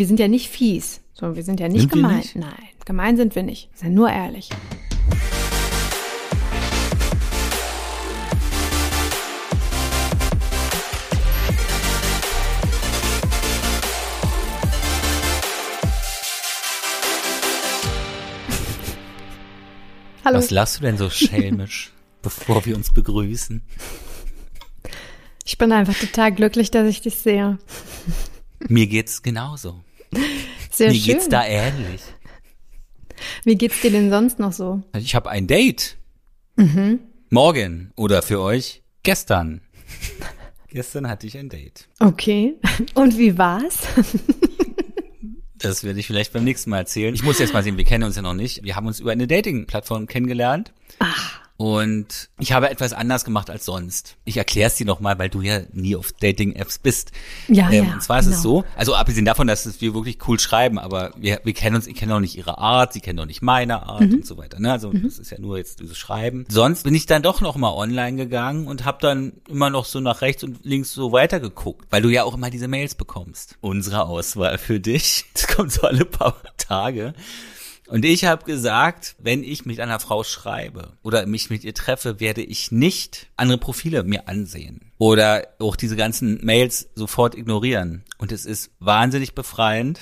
Wir sind ja nicht fies. So, wir sind ja nicht Sind gemein. nicht? Nein, gemein sind wir nicht. Wir sind nur ehrlich. Hallo. Was lachst du denn so schelmisch, bevor wir uns begrüßen? Ich bin einfach total glücklich, dass ich dich sehe. Mir geht's genauso. Sehr Mir schön. geht's da ähnlich. Wie geht's dir denn sonst noch so? Ich habe ein Date. Mhm. Morgen oder für euch gestern. gestern hatte ich ein Date. Okay. Und wie war's? Das werde ich vielleicht beim nächsten Mal erzählen. Ich muss jetzt mal sehen, wir kennen uns ja noch nicht. Wir haben uns über eine Dating-Plattform kennengelernt. Und ich habe etwas anders gemacht als sonst. Ich erkläre es dir nochmal, weil du ja nie auf Dating-Apps bist. Ja, ähm, ja, Und zwar ist es genau. so, also abgesehen davon, dass es wir wirklich cool schreiben, aber wir, wir kennen uns, ich kenne auch nicht ihre Art, sie kennen auch nicht meine Art Mhm. und so weiter. Ne? Also das ist ja nur jetzt dieses Schreiben. Sonst bin ich dann doch noch mal online gegangen und habe dann immer noch so nach rechts und links so weitergeguckt, weil du ja auch immer diese Mails bekommst. Unsere Auswahl für dich, das kommt so alle paar Tage. Und ich habe gesagt, wenn ich mit einer Frau schreibe oder mich mit ihr treffe, werde ich nicht andere Profile mir ansehen oder auch diese ganzen Mails sofort ignorieren. Und es ist wahnsinnig befreiend.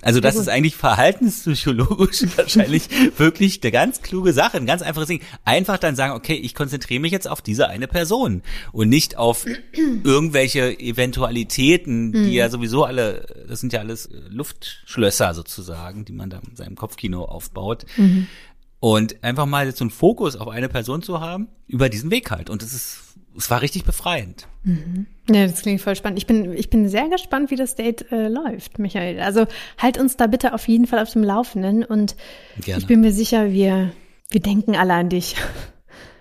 Also das ist eigentlich verhaltenspsychologisch wahrscheinlich wirklich eine ganz kluge Sache, ein ganz einfaches Ding. Einfach dann sagen, okay, ich konzentriere mich jetzt auf diese eine Person und nicht auf irgendwelche Eventualitäten, die ja sowieso alle, das sind ja alles äh, Luftschlösser sozusagen, die man da in seinem Kopfkino aufbaut. Und einfach mal jetzt so einen Fokus auf eine Person zu haben, über diesen Weg halt. Und es ist, es war richtig befreiend. Ja, das klingt voll spannend. Ich bin, ich bin sehr gespannt, wie das Date äh, läuft, Michael. Also halt uns da bitte auf jeden Fall auf dem Laufenden und Gerne. ich bin mir sicher, wir, wir denken alle an dich.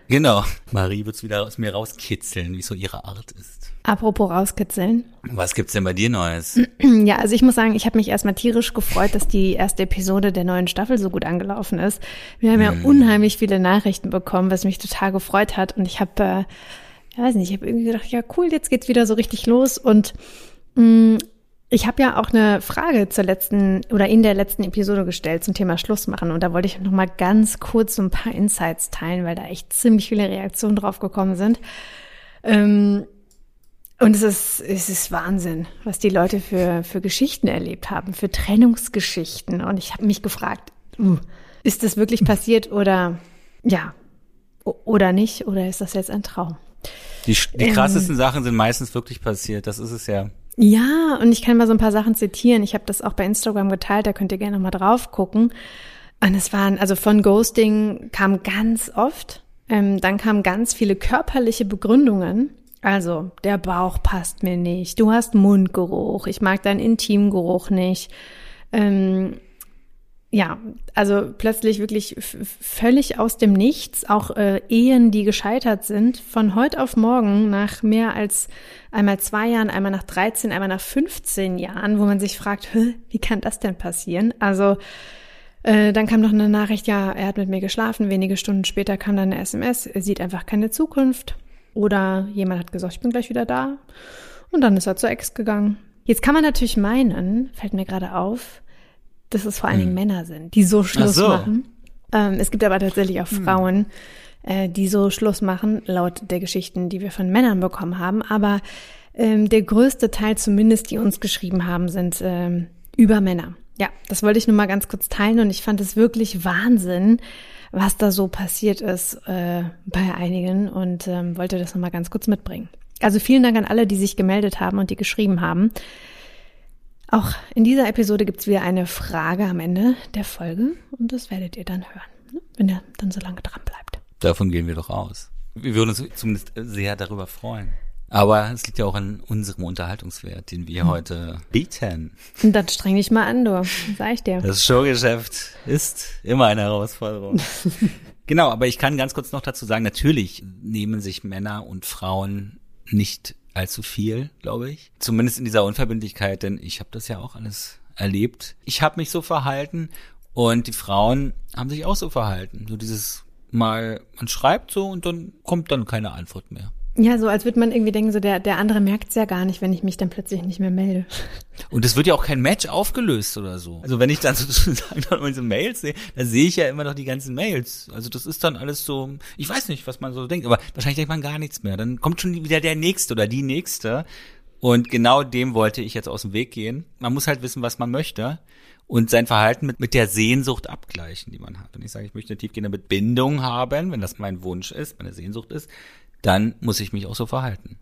Genau. Marie wird's wieder aus mir rauskitzeln, wie so ihre Art ist. Apropos rauskitzeln. Was gibt's denn bei dir Neues? Ja, also ich muss sagen, ich habe mich erstmal tierisch gefreut, dass die erste Episode der neuen Staffel so gut angelaufen ist. Wir haben ja unheimlich viele Nachrichten bekommen, was mich total gefreut hat. Und ich habe, äh, ja, weiß nicht, ich habe irgendwie gedacht, ja cool, jetzt geht's wieder so richtig los. Und mh, ich habe ja auch eine Frage zur letzten oder in der letzten Episode gestellt zum Thema Schluss machen. Und da wollte ich noch mal ganz kurz so ein paar Insights teilen, weil da echt ziemlich viele Reaktionen drauf gekommen sind. Ähm, und es ist, es ist Wahnsinn, was die Leute für, für Geschichten erlebt haben, für Trennungsgeschichten. Und ich habe mich gefragt, uh, ist das wirklich passiert oder ja, oder nicht? Oder ist das jetzt ein Traum? Die, die Ähm. krassesten Sachen sind meistens wirklich passiert. Das ist es ja. Ja, und ich kann mal so ein paar Sachen zitieren. Ich habe das auch bei Instagram geteilt, da könnt ihr gerne noch mal drauf gucken. Und es waren, also von Ghosting kam ganz oft, ähm, dann kamen ganz viele körperliche Begründungen. Also, der Bauch passt mir nicht, du hast Mundgeruch, ich mag deinen Intimgeruch nicht. Ähm, ja, also plötzlich wirklich völlig aus dem Nichts, auch äh, Ehen, die gescheitert sind, von heute auf morgen nach mehr als einmal zwei Jahren, einmal nach 13, einmal nach 15 Jahren, wo man sich fragt, wie kann das denn passieren? Also äh, dann kam noch eine Nachricht, ja, er hat mit mir geschlafen, wenige Stunden später kam dann eine SMS, er sieht einfach keine Zukunft. Oder jemand hat gesagt, ich bin gleich wieder da. Und dann ist er zur Ex gegangen. Jetzt kann man natürlich meinen, fällt mir gerade auf, dass es vor allen Dingen Männer sind, die so Schluss so. machen. Ähm, es gibt aber tatsächlich auch Frauen, äh, die so Schluss machen, laut der Geschichten, die wir von Männern bekommen haben. Aber ähm, der größte Teil zumindest, die uns geschrieben haben, sind ähm, über Männer. Ja, das wollte ich nur mal ganz kurz teilen und ich fand es wirklich Wahnsinn, was da so passiert ist äh, bei einigen und ähm, wollte das nochmal ganz kurz mitbringen. Also vielen Dank an alle, die sich gemeldet haben und die geschrieben haben. Auch in dieser Episode gibt's wieder eine Frage am Ende der Folge und das werdet ihr dann hören, ne? wenn ihr dann so lange dran bleibt. Davon gehen wir doch aus. Wir würden uns zumindest sehr darüber freuen. Aber es liegt ja auch an unserem Unterhaltungswert, den wir heute bieten. Und dann streng dich mal an, du, sag ich dir. Das Showgeschäft ist immer eine Herausforderung. genau, aber ich kann ganz kurz noch dazu sagen, natürlich nehmen sich Männer und Frauen nicht allzu viel, glaube ich. Zumindest in dieser Unverbindlichkeit, denn ich habe das ja auch alles erlebt. Ich habe mich so verhalten und die Frauen haben sich auch so verhalten. So dieses mal, man schreibt so und dann kommt dann keine Antwort mehr. Ja, so als würde man irgendwie denken, so der, der andere merkt es ja gar nicht, wenn ich mich dann plötzlich nicht mehr melde. Und es wird ja auch kein Match aufgelöst oder so. Also wenn ich dann sozusagen noch diese Mails sehe, dann sehe ich ja immer noch die ganzen Mails. Also das ist dann alles so, ich weiß nicht, was man so denkt, aber wahrscheinlich denkt man gar nichts mehr. Dann kommt schon wieder der Nächste oder die Nächste. Und genau dem wollte ich jetzt aus dem Weg gehen. Man muss halt wissen, was man möchte und sein Verhalten mit, mit der Sehnsucht abgleichen, die man hat. Wenn ich sage, ich möchte eine tiefgehende Bindung haben, wenn das mein Wunsch ist, meine Sehnsucht ist, dann muss ich mich auch so verhalten.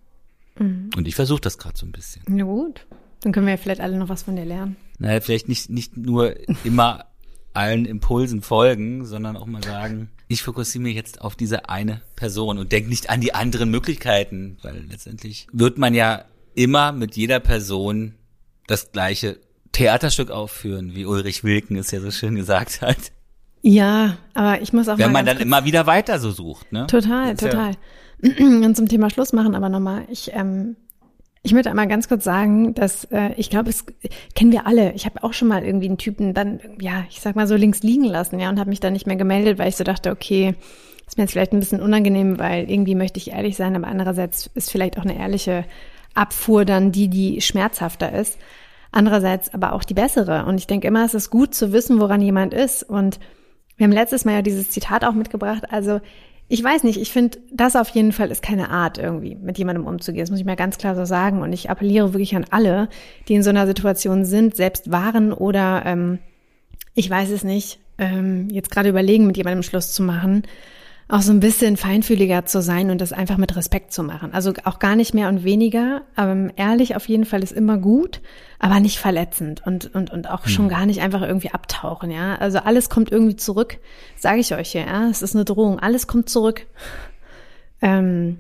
Mhm. Und ich versuche das gerade so ein bisschen. Na gut. Dann können wir ja vielleicht alle noch was von dir lernen. Naja, vielleicht nicht, nicht nur immer allen Impulsen folgen, sondern auch mal sagen, ich fokussiere mich jetzt auf diese eine Person und denke nicht an die anderen Möglichkeiten, weil letztendlich wird man ja immer mit jeder Person das gleiche Theaterstück aufführen, wie Ulrich Wilken es ja so schön gesagt hat. Ja, aber ich muss auch Wenn man dann immer wieder weiter so sucht, ne? Total, total. Ja und zum Thema Schluss machen aber nochmal. Ich, ähm, ich möchte einmal ganz kurz sagen, dass äh, ich glaube, es kennen wir alle. Ich habe auch schon mal irgendwie einen Typen dann, ja, ich sag mal so links liegen lassen, ja, und habe mich dann nicht mehr gemeldet, weil ich so dachte, okay, ist mir jetzt vielleicht ein bisschen unangenehm, weil irgendwie möchte ich ehrlich sein, aber andererseits ist vielleicht auch eine ehrliche Abfuhr dann die, die schmerzhafter ist. Andererseits aber auch die bessere. Und ich denke immer, es ist gut zu wissen, woran jemand ist. Und wir haben letztes Mal ja dieses Zitat auch mitgebracht. Also ich weiß nicht, ich finde, das auf jeden Fall ist keine Art, irgendwie mit jemandem umzugehen. Das muss ich mir ganz klar so sagen. Und ich appelliere wirklich an alle, die in so einer Situation sind, selbst waren oder ähm, ich weiß es nicht, ähm, jetzt gerade überlegen, mit jemandem Schluss zu machen, auch so ein bisschen feinfühliger zu sein und das einfach mit Respekt zu machen. Also auch gar nicht mehr und weniger. Aber ähm, ehrlich auf jeden Fall ist immer gut, aber nicht verletzend und, und, und auch schon hm. gar nicht einfach irgendwie abtauchen, ja. Also alles kommt irgendwie zurück, sage ich euch hier, ja. Es ist eine Drohung, alles kommt zurück. Ähm,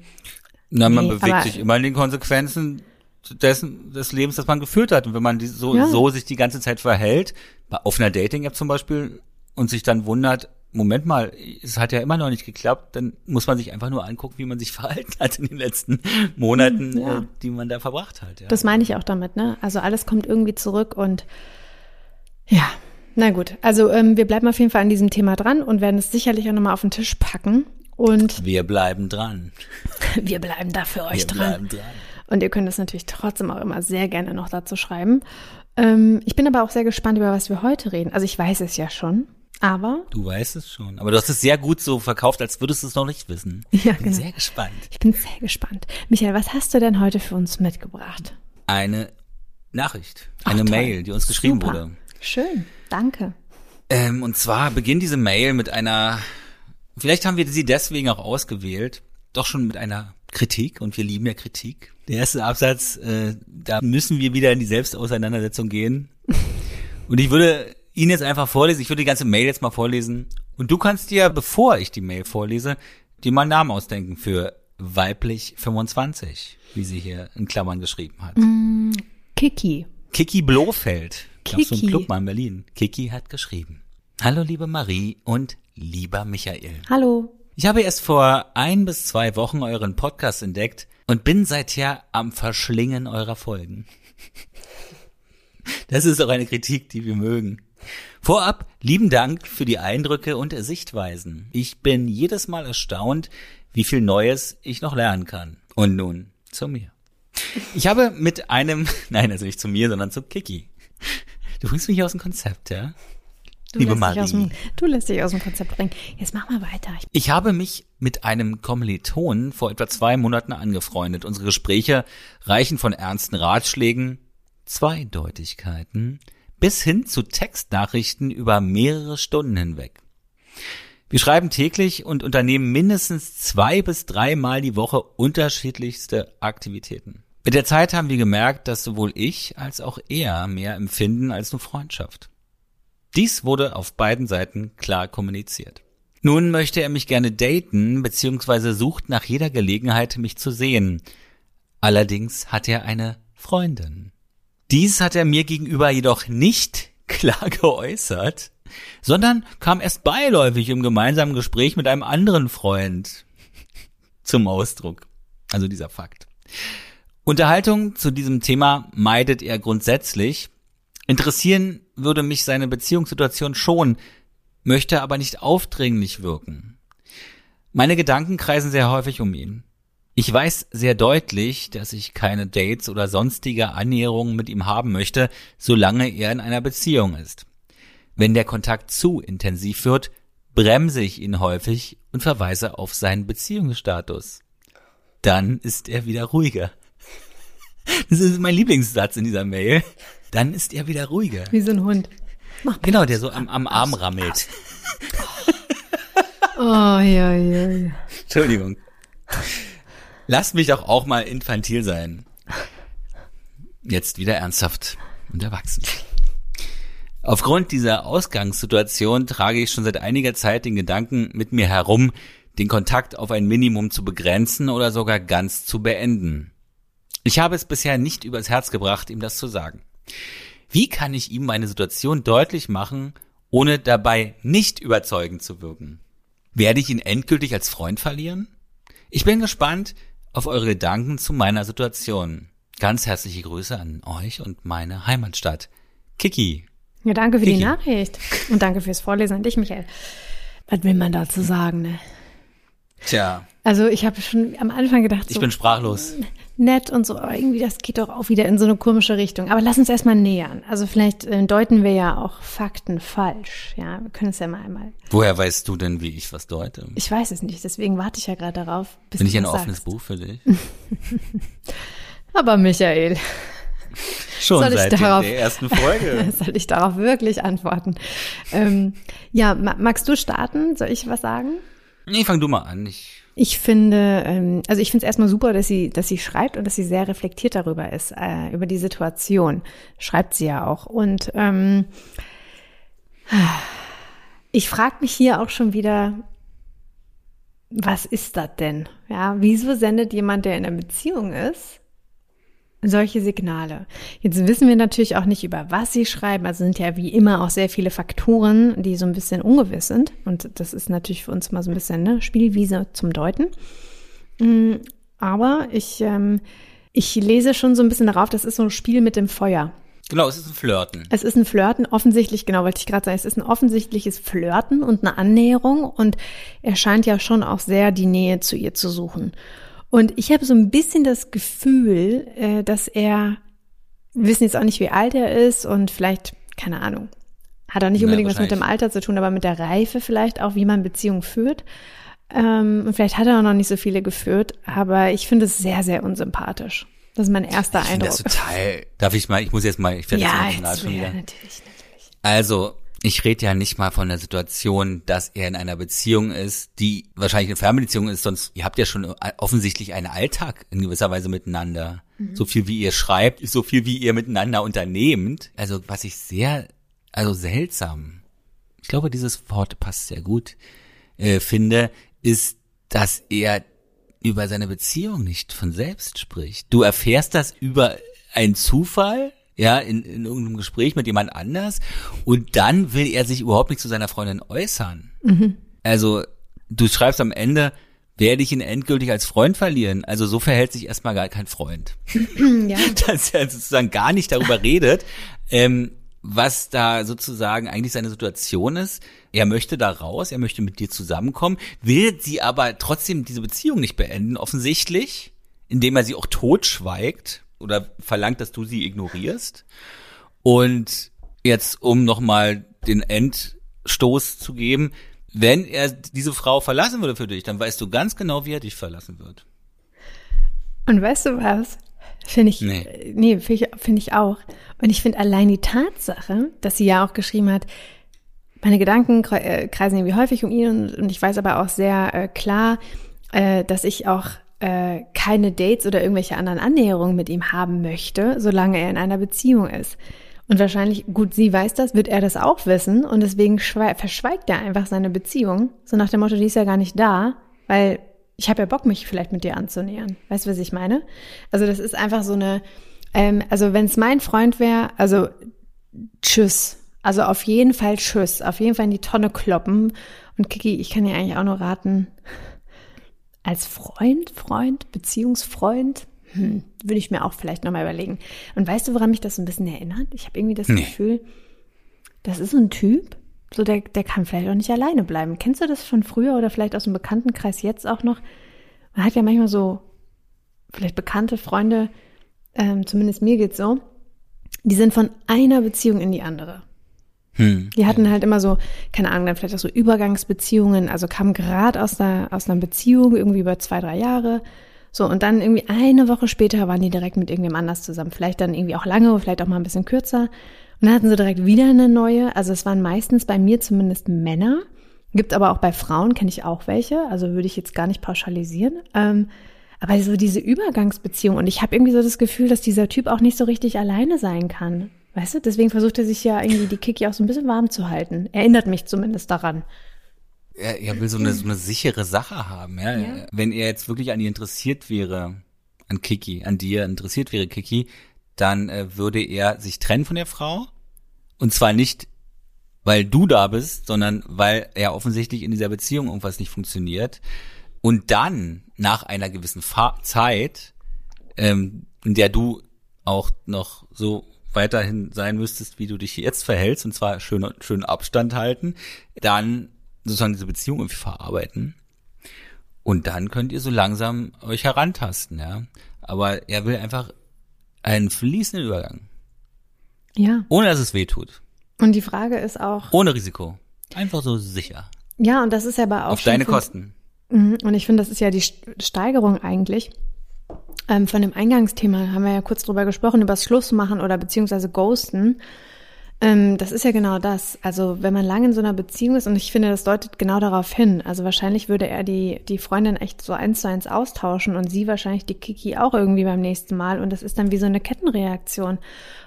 Na, man nee, bewegt sich immer in den Konsequenzen dessen, des Lebens, das man geführt hat. Und wenn man die, so, ja. so sich die ganze Zeit verhält, auf einer Dating-App zum Beispiel, und sich dann wundert, Moment mal, es hat ja immer noch nicht geklappt, dann muss man sich einfach nur angucken, wie man sich verhalten hat in den letzten Monaten, ja. äh, die man da verbracht hat. Ja. Das meine ich auch damit, ne? Also alles kommt irgendwie zurück und ja, na gut. Also ähm, wir bleiben auf jeden Fall an diesem Thema dran und werden es sicherlich auch nochmal auf den Tisch packen. Und wir bleiben dran. wir bleiben da für euch wir dran. Bleiben dran. Und ihr könnt es natürlich trotzdem auch immer sehr gerne noch dazu schreiben. Ähm, ich bin aber auch sehr gespannt, über was wir heute reden. Also ich weiß es ja schon. Aber? Du weißt es schon. Aber du hast es sehr gut so verkauft, als würdest du es noch nicht wissen. Ja, ich bin genau. sehr gespannt. Ich bin sehr gespannt. Michael, was hast du denn heute für uns mitgebracht? Eine Nachricht, eine Ach, Mail, die uns geschrieben Super. wurde. Schön, danke. Ähm, und zwar beginnt diese Mail mit einer, vielleicht haben wir sie deswegen auch ausgewählt, doch schon mit einer Kritik und wir lieben ja Kritik. Der erste Absatz, äh, da müssen wir wieder in die Selbstauseinandersetzung gehen. Und ich würde ihn jetzt einfach vorlesen. Ich würde die ganze Mail jetzt mal vorlesen. Und du kannst dir, bevor ich die Mail vorlese, dir mal einen Namen ausdenken für weiblich 25, wie sie hier in Klammern geschrieben hat. Mm, Kiki. Kiki Blofeld. Kiki. Aus so einem Club mal in Berlin. Kiki hat geschrieben. Hallo liebe Marie und lieber Michael. Hallo. Ich habe erst vor ein bis zwei Wochen euren Podcast entdeckt und bin seither am Verschlingen eurer Folgen. Das ist auch eine Kritik, die wir mögen. Vorab lieben Dank für die Eindrücke und Sichtweisen. Ich bin jedes Mal erstaunt, wie viel Neues ich noch lernen kann. Und nun zu mir. Ich habe mit einem, nein, also nicht zu mir, sondern zu Kiki. Du bringst mich aus dem Konzept, ja? Du Liebe Marie. Dem, du lässt dich aus dem Konzept bringen. Jetzt mach mal weiter. Ich, ich habe mich mit einem Kommiliton vor etwa zwei Monaten angefreundet. Unsere Gespräche reichen von ernsten Ratschlägen, Zweideutigkeiten, bis hin zu Textnachrichten über mehrere Stunden hinweg. Wir schreiben täglich und unternehmen mindestens zwei bis dreimal die Woche unterschiedlichste Aktivitäten. Mit der Zeit haben wir gemerkt, dass sowohl ich als auch er mehr empfinden als nur Freundschaft. Dies wurde auf beiden Seiten klar kommuniziert. Nun möchte er mich gerne daten, beziehungsweise sucht nach jeder Gelegenheit, mich zu sehen. Allerdings hat er eine Freundin. Dies hat er mir gegenüber jedoch nicht klar geäußert, sondern kam erst beiläufig im gemeinsamen Gespräch mit einem anderen Freund zum Ausdruck. Also dieser Fakt. Unterhaltung zu diesem Thema meidet er grundsätzlich. Interessieren würde mich seine Beziehungssituation schon, möchte aber nicht aufdringlich wirken. Meine Gedanken kreisen sehr häufig um ihn. Ich weiß sehr deutlich, dass ich keine Dates oder sonstige Annäherungen mit ihm haben möchte, solange er in einer Beziehung ist. Wenn der Kontakt zu intensiv wird, bremse ich ihn häufig und verweise auf seinen Beziehungsstatus. Dann ist er wieder ruhiger. Das ist mein Lieblingssatz in dieser Mail. Dann ist er wieder ruhiger. Wie so ein Hund. Mach genau, der so am, am Arm rammelt. Oh, ja, ja, ja. Entschuldigung. Lass mich doch auch mal infantil sein. Jetzt wieder ernsthaft und erwachsen. Aufgrund dieser Ausgangssituation trage ich schon seit einiger Zeit den Gedanken mit mir herum, den Kontakt auf ein Minimum zu begrenzen oder sogar ganz zu beenden. Ich habe es bisher nicht übers Herz gebracht, ihm das zu sagen. Wie kann ich ihm meine Situation deutlich machen, ohne dabei nicht überzeugend zu wirken? Werde ich ihn endgültig als Freund verlieren? Ich bin gespannt, auf eure Gedanken zu meiner Situation. Ganz herzliche Grüße an euch und meine Heimatstadt. Kiki. Ja, danke für Kiki. die Nachricht. Und danke fürs Vorlesen an dich, Michael. Was will man dazu sagen, ne? Tja, Also ich habe schon am Anfang gedacht, ich so bin sprachlos. Nett und so, aber irgendwie das geht doch auch wieder in so eine komische Richtung. Aber lass uns erstmal nähern. Also vielleicht äh, deuten wir ja auch Fakten falsch. Ja, wir können es ja mal einmal. Woher weißt du denn, wie ich was deute? Ich weiß es nicht, deswegen warte ich ja gerade darauf, bis Bin ich ein offenes. Buch für dich? Aber Michael, Schon Soll seit darauf- der ersten Folge. soll ich darauf wirklich antworten? Ähm, ja, ma magst du starten? Soll ich was sagen? nee, fang du mal an. Ich, Ich finde, ähm, also ich finde es erstmal super, dass sie, dass sie schreibt und dass sie sehr reflektiert darüber ist, äh, über die Situation. Schreibt sie ja auch. Und ähm, ich frage mich hier auch schon wieder, was ist das denn? Ja, wieso sendet jemand, der in einer Beziehung ist, solche Signale. Jetzt wissen wir natürlich auch nicht, über was sie schreiben. Also sind ja wie immer auch sehr viele Faktoren, die so ein bisschen ungewiss sind. Und das ist natürlich für uns mal so ein bisschen ne, Spielwiese zum Deuten. Mm, Aber ich, ähm, ich lese schon so ein bisschen darauf, das ist so ein Spiel mit dem Feuer. genau, es ist ein Flirten. Es ist ein Flirten, offensichtlich, genau, wollte ich gerade sagen, es ist ein offensichtliches Flirten und eine Annäherung und er scheint ja schon auch sehr die Nähe zu ihr zu suchen. Und ich habe so ein bisschen das Gefühl, äh, dass er, wir wissen jetzt auch nicht, wie alt er ist und vielleicht, keine Ahnung, hat auch nicht unbedingt was mit dem. Alter zu tun, aber mit der Reife vielleicht auch, wie man Beziehungen führt. Ähm, und vielleicht hat er auch noch nicht so viele geführt, aber ich finde es sehr, sehr unsympathisch. Das ist mein erster Ich finde Eindruck. das total. Darf ich mal, ich muss jetzt mal, ich werde ja, jetzt emotional schon ja, wieder. natürlich, natürlich. Also, ich rede ja nicht mal von der Situation, dass er in einer Beziehung ist, die wahrscheinlich eine Fernbeziehung ist, sonst, ihr habt ja schon offensichtlich einen Alltag in gewisser Weise miteinander. So viel wie ihr schreibt, ist so viel wie ihr miteinander unternehmt. Also, was ich sehr, also seltsam, ich glaube, dieses Wort passt sehr gut, äh, finde, ist, dass er über seine Beziehung nicht von selbst spricht. Du erfährst das über einen Zufall, ja, in, in irgendeinem Gespräch mit jemand anders und dann will er sich überhaupt nicht zu seiner Freundin äußern. Also, du schreibst am Ende, werde ich ihn endgültig als Freund verlieren. Also so verhält sich erstmal gar kein Freund. Ja. Dass er sozusagen gar nicht darüber redet, ähm, was da sozusagen eigentlich seine Situation ist. Er möchte da raus, er möchte mit dir zusammenkommen, will sie aber trotzdem diese Beziehung nicht beenden, offensichtlich, indem er sie auch totschweigt oder verlangt, dass du sie ignorierst. Und jetzt, um nochmal den Endstoß zu geben, wenn er diese Frau verlassen würde für dich, dann weißt du ganz genau, wie er dich verlassen wird. Und weißt du was? Finde ich, Nee. nee, finde ich, finde ich auch. Und ich finde allein die Tatsache, dass sie ja auch geschrieben hat, meine Gedanken äh, kreisen irgendwie häufig um ihn und, und ich weiß aber auch sehr äh, klar, äh, dass ich auch äh, keine Dates oder irgendwelche anderen Annäherungen mit ihm haben möchte, solange er in einer Beziehung ist. Und wahrscheinlich, gut, sie weiß das, wird er das auch wissen und deswegen schwei- verschweigt er einfach seine Beziehung. So nach dem Motto, die ist ja gar nicht da, weil ich habe ja Bock, mich vielleicht mit dir anzunähern. Weißt du, was ich meine? Also das ist einfach so eine, ähm, also wenn es mein Freund wäre, also tschüss. Also auf jeden Fall tschüss. Auf jeden Fall in die Tonne kloppen. Und Kiki, ich kann dir eigentlich auch nur raten, als Freund, Freund, Beziehungsfreund, hm, würde ich mir auch vielleicht nochmal überlegen. Und weißt du, woran mich das so ein bisschen erinnert? Ich habe irgendwie das Nee. Gefühl, das ist so ein Typ, so der, der kann vielleicht auch nicht alleine bleiben. Kennst du das von früher oder vielleicht aus dem Bekanntenkreis jetzt auch noch? Man hat ja manchmal so vielleicht bekannte Freunde, ähm, zumindest mir geht's so, die sind von einer Beziehung in die andere. Hm, die hatten ja. halt immer so, keine Ahnung, dann vielleicht auch so Übergangsbeziehungen, also kamen gerade aus einer, aus einer Beziehung irgendwie über zwei, drei Jahre. So, und dann irgendwie eine Woche später waren die direkt mit irgendjemand anders zusammen. Vielleicht dann irgendwie auch lange, vielleicht auch mal ein bisschen kürzer. Und dann hatten sie direkt wieder eine neue. Also es waren meistens bei mir zumindest Männer. Gibt aber auch bei Frauen, kenne ich auch welche. Also würde ich jetzt gar nicht pauschalisieren. Ähm, aber so diese Übergangsbeziehung. Und ich habe irgendwie so das Gefühl, dass dieser Typ auch nicht so richtig alleine sein kann. Weißt du, deswegen versucht er sich ja irgendwie die Kiki auch so ein bisschen warm zu halten. Erinnert mich zumindest daran. Er, er will so eine, so eine sichere Sache haben, ja? ja. Wenn er jetzt wirklich an ihr interessiert wäre, an Kiki, an dir interessiert wäre, Kiki, dann äh, würde er sich trennen von der Frau. Und zwar nicht, weil du da bist, sondern weil er offensichtlich in dieser Beziehung irgendwas nicht funktioniert. Und dann, nach einer gewissen Fa Zeit, ähm, in der du auch noch so weiterhin sein müsstest, wie du dich jetzt verhältst, und zwar schön, schön Abstand halten, dann sozusagen diese Beziehung irgendwie verarbeiten. Und dann könnt ihr so langsam euch herantasten, ja. Aber er will einfach einen fließenden Übergang. Ja. Ohne dass es weh tut. Und die Frage ist auch. Ohne Risiko. Einfach so sicher. Ja, und das ist ja aber auch. Auf deine Kosten. Mhm. Und ich finde, das ist ja die Steigerung eigentlich. Ähm, von dem Eingangsthema haben wir ja kurz drüber gesprochen, über das Schluss machen oder beziehungsweise Ghosten. Ähm, das ist ja genau das. Also wenn man lange in so einer Beziehung ist, und ich finde, das deutet genau darauf hin. Also wahrscheinlich würde er die, die Freundin echt so eins zu eins austauschen und sie wahrscheinlich die Kiki auch irgendwie beim nächsten Mal. Und das ist dann wie so eine Kettenreaktion.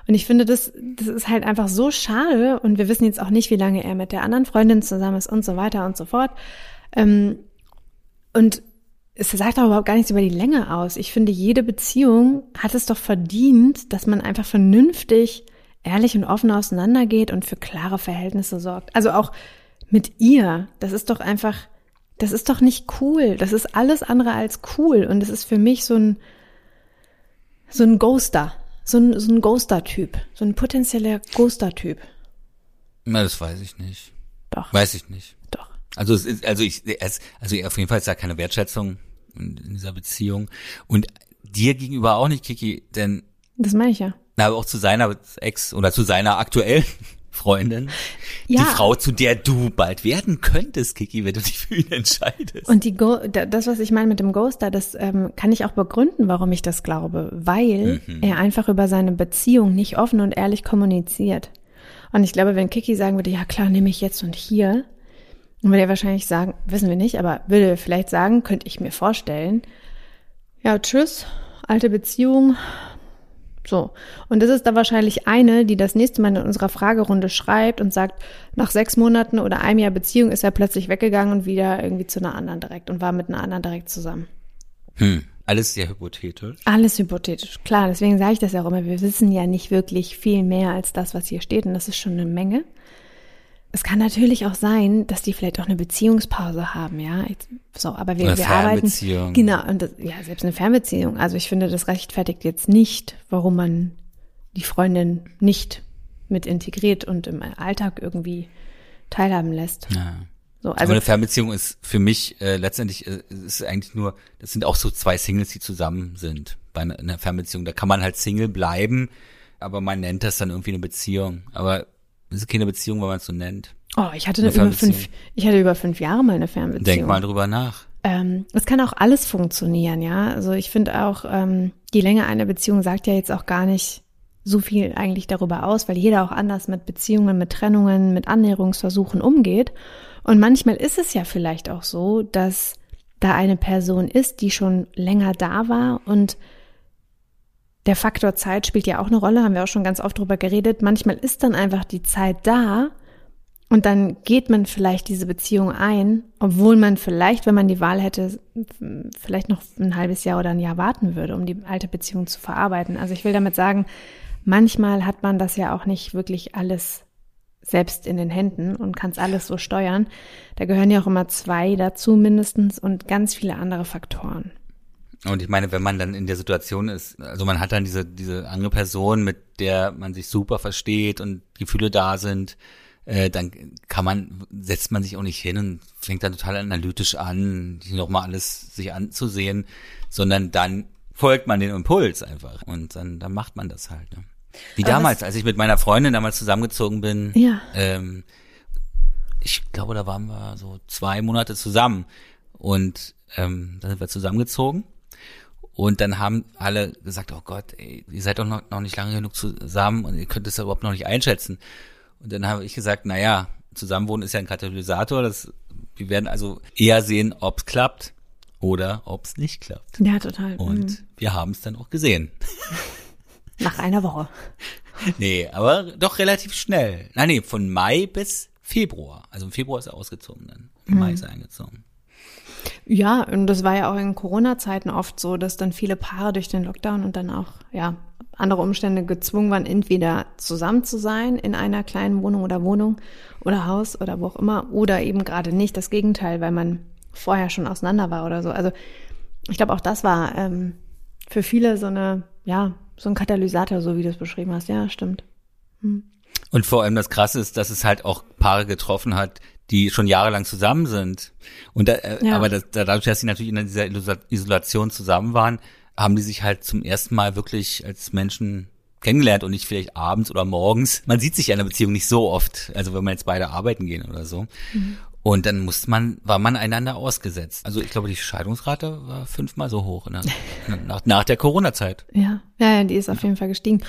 Und ich finde, das, das ist halt einfach so schade. Und wir wissen jetzt auch nicht, wie lange er mit der anderen Freundin zusammen ist und so weiter und so fort. Ähm, und es sagt auch überhaupt gar nichts über die Länge aus. Ich finde, jede Beziehung hat es doch verdient, dass man einfach vernünftig, ehrlich und offen auseinandergeht und für klare Verhältnisse sorgt. Also auch mit ihr. Das ist doch einfach, das ist doch nicht cool. Das ist alles andere als cool. Und es ist für mich so ein, so ein Ghoster. So ein, so ein Ghoster-Typ. So ein potenzieller Ghoster-Typ. Na, das weiß ich nicht. Doch. Weiß ich nicht. Doch. Also es ist, also ich, es, also auf jeden Fall ist da keine Wertschätzung in, in dieser Beziehung. Und dir gegenüber auch nicht, Kiki, denn. Das meine ich ja. Na, aber auch zu seiner Ex oder zu seiner aktuellen Freundin. Ja. Die Frau, zu der du bald werden könntest, Kiki, wenn du dich für ihn entscheidest. Und die Go das, was ich meine mit dem Ghoster, das ähm, kann ich auch begründen, warum ich das glaube. Weil mhm. er einfach über seine Beziehung nicht offen und ehrlich kommuniziert. Und ich glaube, wenn Kiki sagen würde, ja klar, nehme ich jetzt und hier, und würde er wahrscheinlich sagen, wissen wir nicht, aber würde vielleicht sagen, könnte ich mir vorstellen, ja, tschüss, alte Beziehung. So. Und das ist da wahrscheinlich eine, die das nächste Mal in unserer Fragerunde schreibt und sagt, nach sechs Monaten oder einem Jahr Beziehung ist er plötzlich weggegangen und wieder irgendwie zu einer anderen direkt und war mit einer anderen direkt zusammen. Hm. Alles sehr hypothetisch. Alles hypothetisch, klar. Deswegen sage ich das ja auch immer. Wir wissen ja nicht wirklich viel mehr als das, was hier steht. Und das ist schon eine Menge. Es kann natürlich auch sein, dass die vielleicht auch eine Beziehungspause haben, ja. So, aber wir, eine wir arbeiten. Genau, und das, ja, selbst eine Fernbeziehung. Also ich finde, das rechtfertigt jetzt nicht, warum man die Freundin nicht mit integriert und im Alltag irgendwie teilhaben lässt. Ja. So, also aber eine Fernbeziehung ist für mich äh, letztendlich äh, ist eigentlich nur, das sind auch so zwei Singles, die zusammen sind bei einer, Fernbeziehung. Da kann man halt Single bleiben, aber man nennt das dann irgendwie eine Beziehung. Aber ist keine Beziehung, wenn man es so nennt. Oh, ich hatte eine über fünf, ich hatte über fünf Jahre mal eine Fernbeziehung. Denk mal drüber nach. Ähm, es kann auch alles funktionieren, ja. Also ich finde auch, ähm, die Länge einer Beziehung sagt ja jetzt auch gar nicht so viel eigentlich darüber aus, weil jeder auch anders mit Beziehungen, mit Trennungen, mit Annäherungsversuchen umgeht. Und manchmal ist es ja vielleicht auch so, dass da eine Person ist, die schon länger da war und der Faktor Zeit spielt ja auch eine Rolle, haben wir auch schon ganz oft drüber geredet. Manchmal ist dann einfach die Zeit da und dann geht man vielleicht diese Beziehung ein, obwohl man vielleicht, wenn man die Wahl hätte, vielleicht noch ein halbes Jahr oder ein Jahr warten würde, um die alte Beziehung zu verarbeiten. Also ich will damit sagen, manchmal hat man das ja auch nicht wirklich alles selbst in den Händen und kann es alles so steuern. Da gehören ja auch immer zwei dazu mindestens und ganz viele andere Faktoren. Und ich meine, wenn man dann in der Situation ist, also man hat dann diese, diese andere Person, mit der man sich super versteht und Gefühle da sind, äh, dann kann man, setzt man sich auch nicht hin und fängt dann total analytisch an, nochmal alles sich anzusehen, sondern dann folgt man den Impuls einfach und dann, dann macht man das halt. Ne? Wie Aber damals, als ich mit meiner Freundin damals zusammengezogen bin. Ja. Ähm, ich glaube, da waren wir so zwei Monate zusammen und ähm, dann sind wir zusammengezogen. Und dann haben alle gesagt, oh Gott, ey, ihr seid doch noch, noch nicht lange genug zusammen und ihr könnt es ja überhaupt noch nicht einschätzen. Und dann habe ich gesagt, na ja, Zusammenwohnen ist ja ein Katalysator. Das, wir werden also eher sehen, ob es klappt oder ob es nicht klappt. Ja, total. Und Mhm. wir haben es dann auch gesehen. Nach einer Woche. Nee, aber doch relativ schnell. Nein, nee, von Mai bis Februar. Also im Februar ist er ausgezogen dann. Im Mai ist er eingezogen. Ja, und das war ja auch in Corona-Zeiten oft so, dass dann viele Paare durch den Lockdown und dann auch, ja, andere Umstände gezwungen waren, entweder zusammen zu sein in einer kleinen Wohnung oder Wohnung oder Haus oder wo auch immer, oder eben gerade nicht das Gegenteil, weil man vorher schon auseinander war oder so. Also ich glaube, auch das war ähm, für viele so eine, ja, so ein Katalysator, so wie du es beschrieben hast. Ja, stimmt. Und vor allem das Krasse ist, dass es halt auch Paare getroffen hat, die schon jahrelang zusammen sind. Und da, äh, Ja. aber das, dadurch, dass sie natürlich in dieser Isola- Isolation zusammen waren, haben die sich halt zum ersten Mal wirklich als Menschen kennengelernt und nicht vielleicht abends oder morgens. Man sieht sich ja in einer Beziehung nicht so oft, also wenn man jetzt beide arbeiten gehen oder so. Und dann musste man, war man einander ausgesetzt. Also ich glaube, die Scheidungsrate war fünfmal so hoch ne? nach, nach der Corona-Zeit. Ja, ja, ja, die ist auf jeden Fall gestiegen.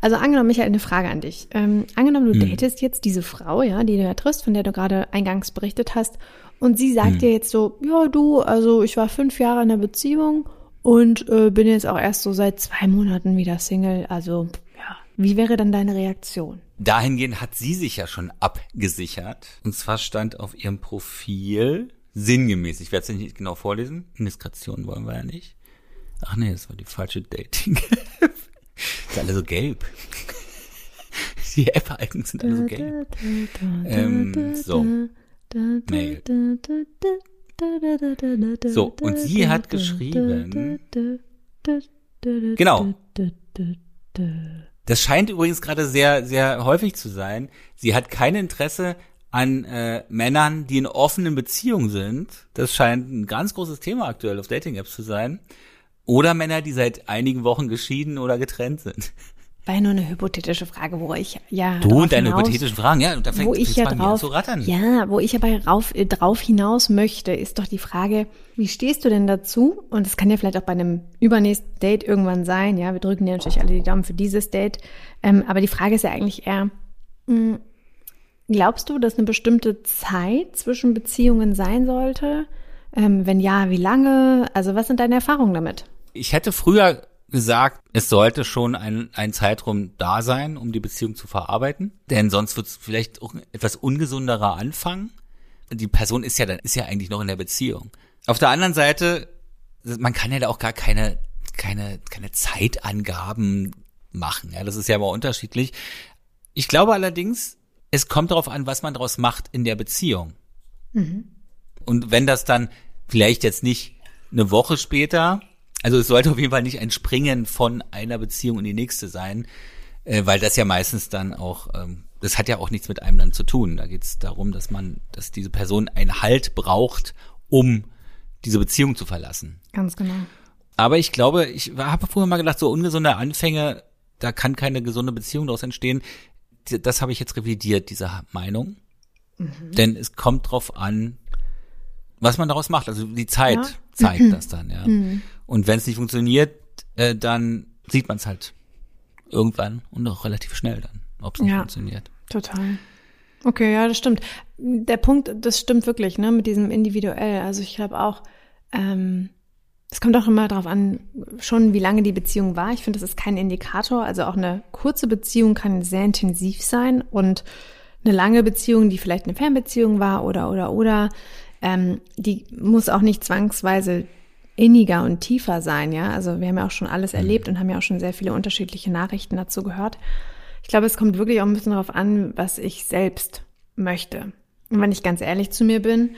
Also angenommen, Michael, eine Frage an dich. Ähm, angenommen, du datest jetzt diese Frau, ja, die du ja triffst, von der du gerade eingangs berichtet hast, und sie sagt dir jetzt so, ja, du, also ich war fünf Jahre in einer Beziehung und äh, bin jetzt auch erst so seit zwei Monaten wieder Single. Also, ja, wie wäre dann deine Reaktion? Dahingehend hat sie sich ja schon abgesichert. Und zwar stand auf ihrem Profil sinngemäß, ich werde es nicht genau vorlesen, Indiskretion wollen wir ja nicht. Ach nee, das war die falsche Dating. Ist alle so gelb. Die App-Icons sind alle so gelb. Ähm, so. Mail. So, und sie hat geschrieben- Genau. Das scheint übrigens gerade sehr, sehr häufig zu sein. Sie hat kein Interesse an äh, Männern, die in offenen Beziehungen sind. Das scheint ein ganz großes Thema aktuell auf Dating-Apps zu sein. Oder Männer, die seit einigen Wochen geschieden oder getrennt sind. War ja nur eine hypothetische Frage, wo ich ja Du und deine hinaus- hypothetischen Fragen, ja, und da fängt wo ich ja drauf, zu rattern. ja, wo ich aber rauf, äh, drauf hinaus möchte, ist doch die Frage, wie stehst du denn dazu? Und es kann ja vielleicht auch bei einem übernächsten Date irgendwann sein, ja, wir drücken dir natürlich alle die Daumen für dieses Date, ähm, aber die Frage ist ja eigentlich eher, mh, glaubst du, dass eine bestimmte Zeit zwischen Beziehungen sein sollte? Ähm, wenn ja, wie lange? Also was sind deine Erfahrungen damit? Ich hätte früher gesagt, es sollte schon ein, ein Zeitraum da sein, um die Beziehung zu verarbeiten. Denn sonst wird es vielleicht auch ein etwas ungesunderer Anfang. Die Person ist ja dann, ist ja eigentlich noch in der Beziehung. Auf der anderen Seite, man kann ja da auch gar keine, keine, keine Zeitangaben machen. Ja, das ist ja aber unterschiedlich. Ich glaube allerdings, es kommt darauf an, was man daraus macht in der Beziehung. Und wenn das dann vielleicht jetzt nicht eine Woche später, also es sollte auf jeden Fall nicht ein Springen von einer Beziehung in die nächste sein, äh, weil das ja meistens dann auch, ähm, das hat ja auch nichts mit einem dann zu tun. Da geht es darum, dass man, dass diese Person einen Halt braucht, um diese Beziehung zu verlassen. Ganz genau. Aber ich glaube, ich habe früher mal gedacht, so ungesunde Anfänge, da kann keine gesunde Beziehung daraus entstehen. Das habe ich jetzt revidiert, diese Meinung. Denn es kommt drauf an, was man daraus macht. Also die Zeit Ja. zeigt das dann, ja. Und wenn es nicht funktioniert, äh, dann sieht man es halt irgendwann und auch relativ schnell dann, ob es nicht Ja. funktioniert. Total. Okay, ja, das stimmt. Der Punkt, das stimmt wirklich, ne, mit diesem individuell. Also ich glaube auch, ähm, es kommt auch immer darauf an, schon wie lange die Beziehung war. Ich finde, das ist kein Indikator. Also auch eine kurze Beziehung kann sehr intensiv sein und eine lange Beziehung, die vielleicht eine Fernbeziehung war oder oder oder, ähm, die muss auch nicht zwangsweise inniger und tiefer sein, ja. Also wir haben ja auch schon alles erlebt und haben ja auch schon sehr viele unterschiedliche Nachrichten dazu gehört. Ich glaube, es kommt wirklich auch ein bisschen darauf an, was ich selbst möchte. Und wenn ich ganz ehrlich zu mir bin,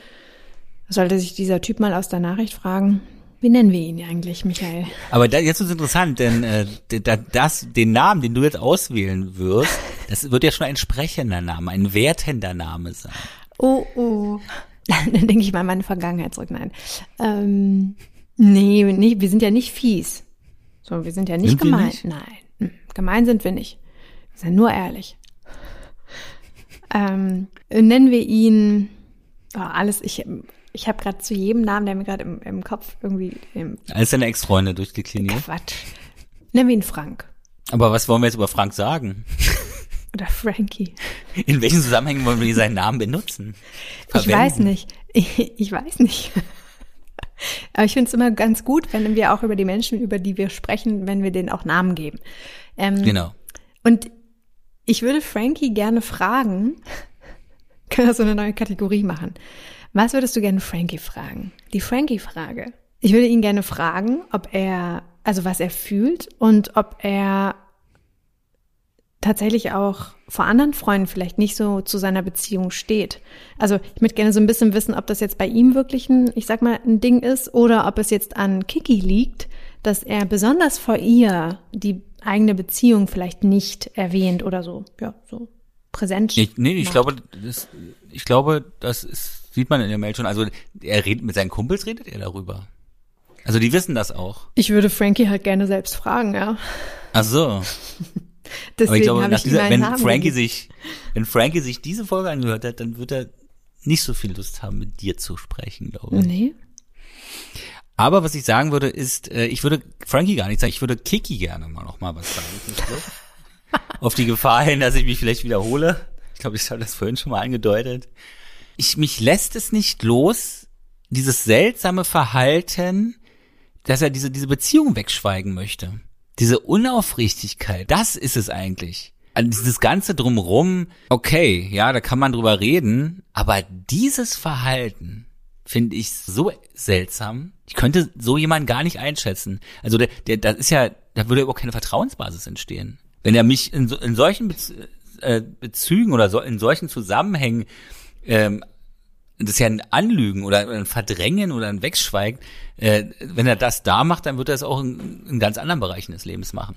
sollte sich dieser Typ mal aus der Nachricht fragen, wie nennen wir ihn eigentlich, Michael? Aber da, jetzt ist es interessant, denn äh, das, den Namen, den du jetzt auswählen wirst, das wird ja schon ein sprechender Name, ein wertender Name sein. Oh, oh. Dann denke ich mal an meine Vergangenheit zurück. Nein. Ähm, nee, nee, wir sind ja nicht fies. So, wir sind ja nicht Sind gemein. nicht? Nein, hm, gemein sind wir nicht. Wir sind nur ehrlich. Ähm, nennen wir ihn, oh, alles, ich, ich habe gerade zu jedem Namen, der mir gerade im, im Kopf irgendwie im Als deine Ex-Freunde durchdekliniert. Quatsch. Nennen wir ihn Frank Aber was wollen wir jetzt über Frank sagen? oder Frankie. In welchen Zusammenhängen wollen wir seinen Namen benutzen? Ich weiß Verwenden? nicht. Ich, ich weiß nicht. Aber ich finde es immer ganz gut, wenn wir auch über die Menschen, über die wir sprechen, wenn wir denen auch Namen geben. Ähm, Genau. Und ich würde Frankie gerne fragen, können wir so eine neue Kategorie machen. Was würdest du gerne Frankie fragen? Die Frankie-Frage. Ich würde ihn gerne fragen, ob er, also was er fühlt und ob er tatsächlich auch vor anderen Freunden vielleicht nicht so zu seiner Beziehung steht. Also ich möchte gerne so ein bisschen wissen, ob das jetzt bei ihm wirklich ein, ich sag mal, ein Ding ist oder ob es jetzt an Kiki liegt, dass er besonders vor ihr die eigene Beziehung vielleicht nicht erwähnt oder so, ja, so präsent. Ich, nee, ich macht. glaube, das, ich glaube, das ist, sieht man in der Mail schon. Also er redet mit seinen Kumpels, redet er darüber. Also die wissen das auch. Ich würde Frankie halt gerne selbst fragen, ja. Ach so. Aber Deswegen ich glaube, ich dieser, wenn Namen Frankie gegeben. sich, wenn Frankie sich diese Folge angehört hat, dann wird er nicht so viel Lust haben, mit dir zu sprechen, glaube ich. Nee. Aber was ich sagen würde, ist, äh, ich würde Frankie gar nicht sagen, ich würde Kiki gerne mal noch mal was sagen. Auf die Gefahr hin, dass ich mich vielleicht wiederhole. Ich glaube, ich habe das vorhin schon mal angedeutet. Ich, mich lässt es nicht los, dieses seltsame Verhalten, dass er diese, diese Beziehung wegschweigen möchte. Diese Unaufrichtigkeit, das ist es eigentlich. Also dieses ganze drumrum, okay, ja, da kann man drüber reden, aber dieses Verhalten finde ich so seltsam. Ich könnte so jemanden gar nicht einschätzen. Also der, der, das ist ja, da würde überhaupt keine Vertrauensbasis entstehen. Wenn er mich in, in solchen Bez äh, Bezügen oder so, in solchen Zusammenhängen ähm, das ist ja ein Anlügen oder ein Verdrängen oder ein Wegschweigen. Äh, wenn er das da macht, dann wird er es auch in, in ganz anderen Bereichen des Lebens machen.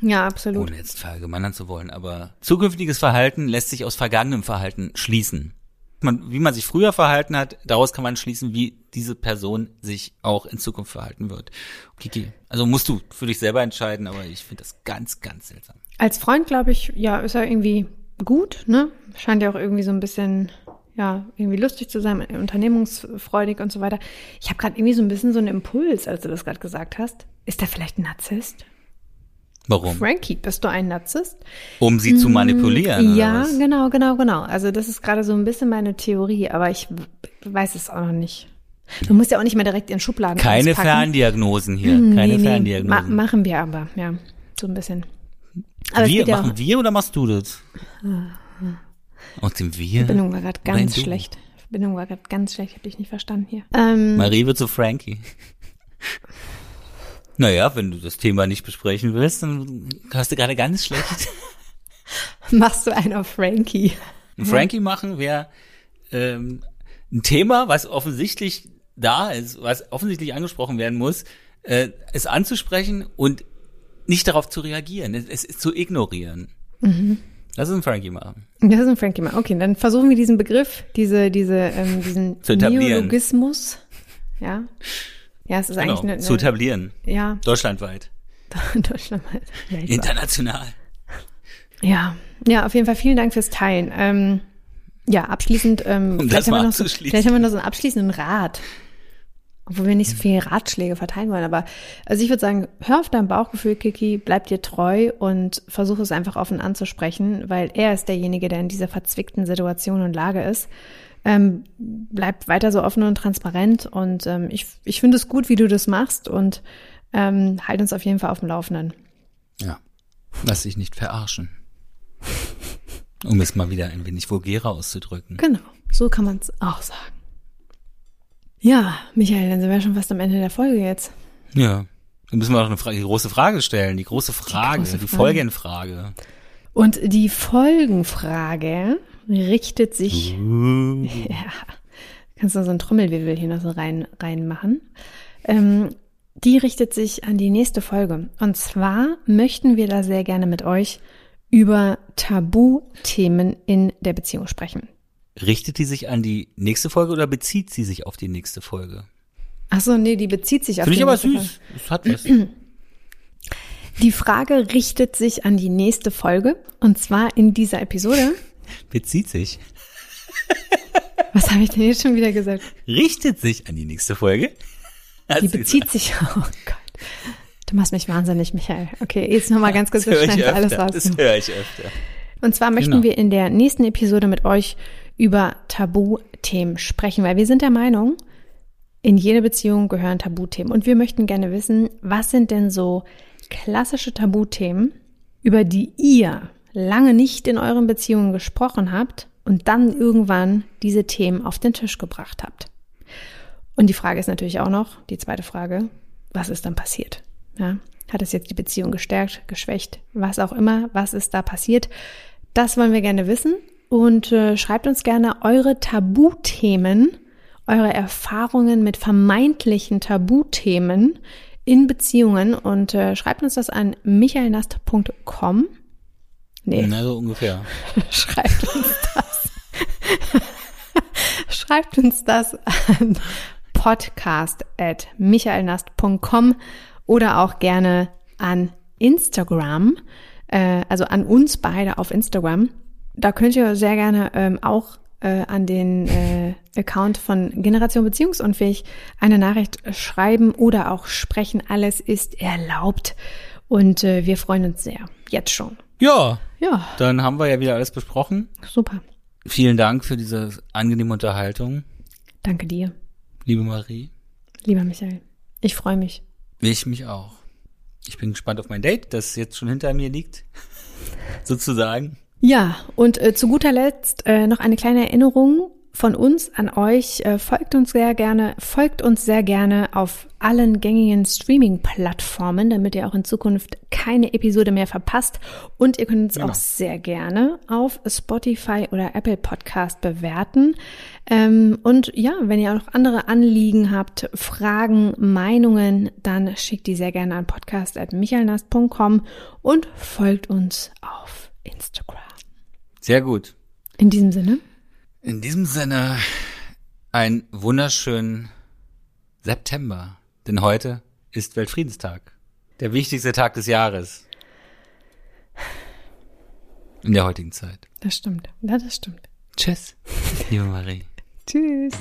Ja, absolut. Ohne jetzt verallgemeinern zu wollen. Aber zukünftiges Verhalten lässt sich aus vergangenem Verhalten schließen. Man, wie man sich früher verhalten hat, daraus kann man schließen, wie diese Person sich auch in Zukunft verhalten wird. Kiki, also musst du für dich selber entscheiden, aber ich finde das ganz, ganz seltsam. Als Freund, glaube ich, ja, ist er irgendwie gut, ne? Scheint ja auch irgendwie so ein bisschen, ja, irgendwie lustig zu sein, unternehmungsfreudig und so weiter. Ich habe gerade irgendwie so ein bisschen so einen Impuls, als du das gerade gesagt hast. Ist er vielleicht ein Narzisst? Warum? Frankie, bist du ein Narzisst? Um sie zu manipulieren. oder ja, genau, genau, genau. Also das ist gerade so ein bisschen meine Theorie, aber ich weiß es auch noch nicht. Du musst ja auch nicht mehr direkt in Schubladen Keine auspacken. Ferndiagnosen hier. Hm, Keine nee, nee. Ma Ferndiagnosen. machen wir aber, ja, so ein bisschen. Aber wir, ja machen wir oder machst du das? Und dem wir? Verbindung war gerade ganz schlecht. Verbindung war gerade ganz schlecht, ich habe dich nicht verstanden hier. Ähm, Marie wird zu Frankie. Naja, wenn du das Thema nicht besprechen willst, dann hast du gerade ganz schlecht. machst du einen auf Frankie? Ein Frankie machen wäre ähm, ein Thema, was offensichtlich da ist, was offensichtlich angesprochen werden muss, äh, es anzusprechen und nicht darauf zu reagieren, es, es zu ignorieren. Mhm. Das ist ein Frankie machen. Das ist ein Frankie mal. Okay, dann versuchen wir diesen Begriff, diese, diese, ähm, diesen Zu. Neologismus. Ja. Ja, es ist Genau, eigentlich eine, zu etablieren. ja, Deutschlandweit. Deutschland weltweit. International. Ja, ja, auf jeden Fall vielen Dank fürs Teilen. Ähm, ja, abschließend, ähm, Um vielleicht, das haben wir mal noch so, vielleicht haben wir noch so einen abschließenden Rat. Obwohl wir nicht so viele Ratschläge verteilen wollen. Aber also ich würde sagen, hör auf dein Bauchgefühl, Kiki, bleib dir treu und versuche es einfach offen anzusprechen, weil er ist derjenige, der in dieser verzwickten Situation und Lage ist. Ähm, bleib weiter so offen und transparent und ähm, ich, ich finde es gut, wie du das machst und ähm, halt uns auf jeden Fall auf dem Laufenden. Ja. Lass dich nicht verarschen. Um es mal wieder ein wenig vulgärer auszudrücken. Genau, so kann man es auch sagen. Ja, Michael, dann sind wir schon fast am Ende der Folge jetzt. Ja. Dann müssen wir noch eine Frage, die große Frage stellen, die große Frage, die, große Frage. Folgenfrage. Und die Folgenfrage richtet sich. Ja, kannst du so einen Trommelwirbel hier noch so rein reinmachen? Ähm, die richtet sich an die nächste Folge. Und zwar möchten wir da sehr gerne mit euch über Tabuthemen in der Beziehung sprechen. Richtet die sich an die nächste Folge oder bezieht sie sich auf die nächste Folge? Ach so, nee, die bezieht sich auf Finde ich die aber nächste süß. Es hat was. Die Frage richtet sich an die nächste Folge und zwar in dieser Episode. Bezieht sich. Was habe ich denn jetzt schon wieder gesagt? Richtet sich an die nächste Folge. Hast Die bezieht sich. Oh Gott. Du machst mich wahnsinnig, Michael. Okay, jetzt nochmal ganz kurz, Das ich alles raus. Das höre ich öfter. Und zwar möchten Genau. wir in der nächsten Episode mit euch über Tabuthemen sprechen, weil wir sind der Meinung, in jede Beziehung gehören Tabuthemen. Und wir möchten gerne wissen, was sind denn so klassische Tabuthemen, über die ihr lange nicht in euren Beziehungen gesprochen habt und dann irgendwann diese Themen auf den Tisch gebracht habt. Und die Frage ist natürlich auch noch, die zweite Frage, was ist dann passiert? Ja, hat es jetzt die Beziehung gestärkt, geschwächt, was auch immer, was ist da passiert? Das wollen wir gerne wissen und äh, schreibt uns gerne eure Tabuthemen, eure Erfahrungen mit vermeintlichen Tabuthemen in Beziehungen und äh, schreibt uns das an michaelnast.com. Nee, Na, so ungefähr. schreibt uns das. schreibt uns das an podcast at michaelnast.com oder auch gerne an Instagram, äh, also an uns beide auf Instagram. Da könnt ihr sehr gerne ähm, auch äh, an den äh, Account von Generation Beziehungsunfähig eine Nachricht schreiben oder auch sprechen. Alles ist erlaubt und äh, wir freuen uns sehr. Jetzt schon. Ja, Ja, dann haben wir ja wieder alles besprochen. super. Vielen Dank für diese angenehme Unterhaltung, Danke dir, liebe Marie. lieber Michael. Ich freue mich. Ich mich auch. Ich bin gespannt auf mein Date, das jetzt schon hinter mir liegt. Sozusagen. Ja, und äh, zu guter Letzt äh, noch eine kleine Erinnerung von uns an euch. Äh, folgt uns sehr gerne, folgt uns sehr gerne auf allen gängigen Streaming-Plattformen, damit ihr auch in Zukunft keine Episode mehr verpasst. Und ihr könnt uns Genau. auch sehr gerne auf Spotify oder Apple Podcast bewerten. Ähm, und ja, wenn ihr auch noch andere Anliegen habt, Fragen, Meinungen, dann schickt die sehr gerne an podcast.michaelnast.com und folgt uns auf Instagram. Sehr gut. In diesem Sinne, In diesem Sinne, einen wunderschönen September. Denn heute ist Weltfriedenstag. Der wichtigste Tag des Jahres. In der heutigen Zeit. das stimmt. Ja, das stimmt. Tschüss, liebe Marie. Tschüss.